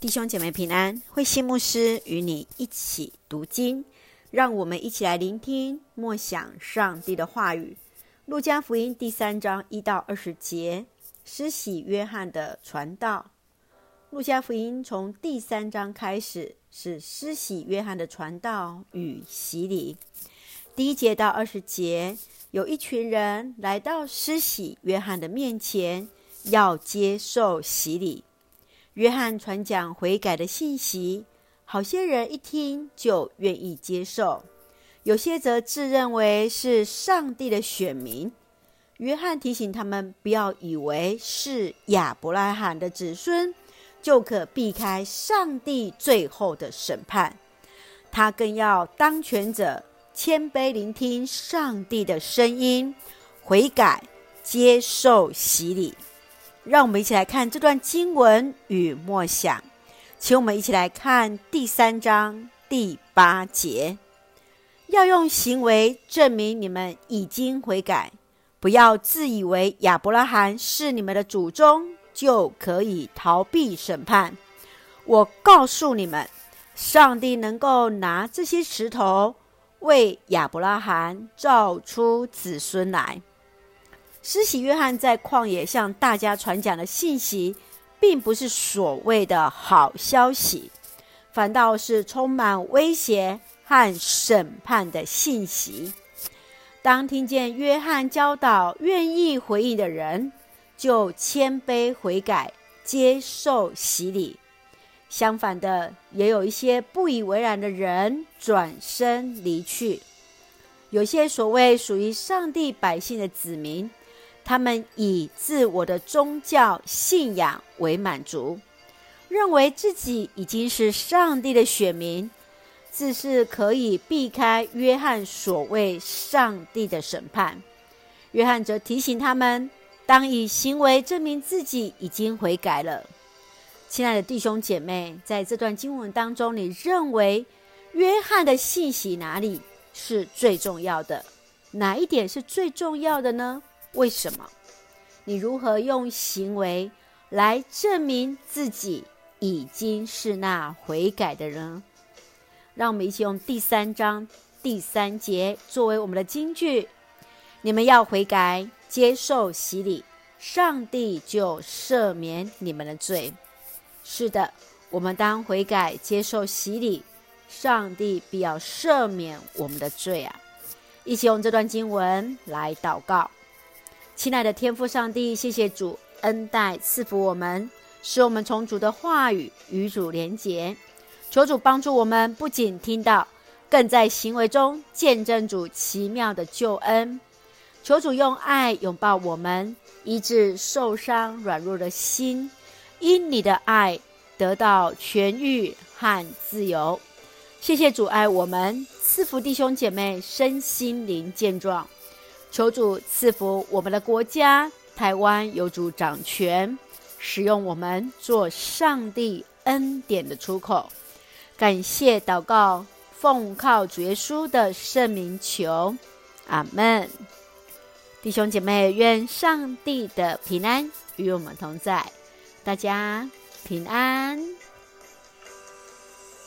弟兄姐妹平安，慧馨牧师与你一起读经，让我们一起来聆听默想上帝的话语。路加福音第三章一到二十节，施洗约翰的传道。路加福音从第三章开始是施洗约翰的传道与洗礼。第一节到二十节，有一群人来到施洗约翰的面前，要接受洗礼。约翰传讲悔改的信息，好些人一听就愿意接受，有些则自认为是上帝的选民。约翰提醒他们，不要以为是亚伯拉罕的子孙就可避开上帝最后的审判。他更要当权者谦卑聆听上帝的声音，悔改，接受洗礼。让我们一起来看这段经文与默想，请我们一起来看第三章第八节，要用行为证明你们已经悔改，不要自以为亚伯拉罕是你们的祖宗，就可以逃避审判。我告诉你们，上帝能够拿这些石头为亚伯拉罕造出子孙来。施洗约翰在旷野向大家传讲的信息，并不是所谓的好消息，反倒是充满威胁和审判的信息。当听见约翰教导愿意回应的人，就谦卑悔改，接受洗礼；相反的，也有一些不以为然的人转身离去。有些所谓属于上帝百姓的子民。他们以自我的宗教信仰为满足，认为自己已经是上帝的选民，自是可以避开约翰所谓上帝的审判。约翰则提醒他们，当以行为证明自己已经悔改了。亲爱的弟兄姐妹，在这段经文当中，你认为约翰的信息哪里是最重要的？哪一点是最重要的呢？为什么？你如何用行为来证明自己已经是那悔改的人？让我们一起用第三章第三节作为我们的金句：你们要悔改，接受洗礼，上帝就赦免你们的罪。是的，我们当悔改，接受洗礼，上帝必要赦免我们的罪啊！一起用这段经文来祷告。亲爱的天父上帝，谢谢主恩待赐福我们，使我们从主的话语与主连结。求主帮助我们，不仅听到，更在行为中见证主奇妙的救恩。求主用爱拥抱我们，医治受伤软弱的心，因你的爱得到痊愈和自由。谢谢主爱我们，赐福弟兄姐妹身心灵健壮。求主赐福我们的国家，台湾有主掌权，使用我们做上帝恩典的出口。感谢祷告，奉靠主耶稣的圣名求，阿门。弟兄姐妹，愿上帝的平安与我们同在，大家平安。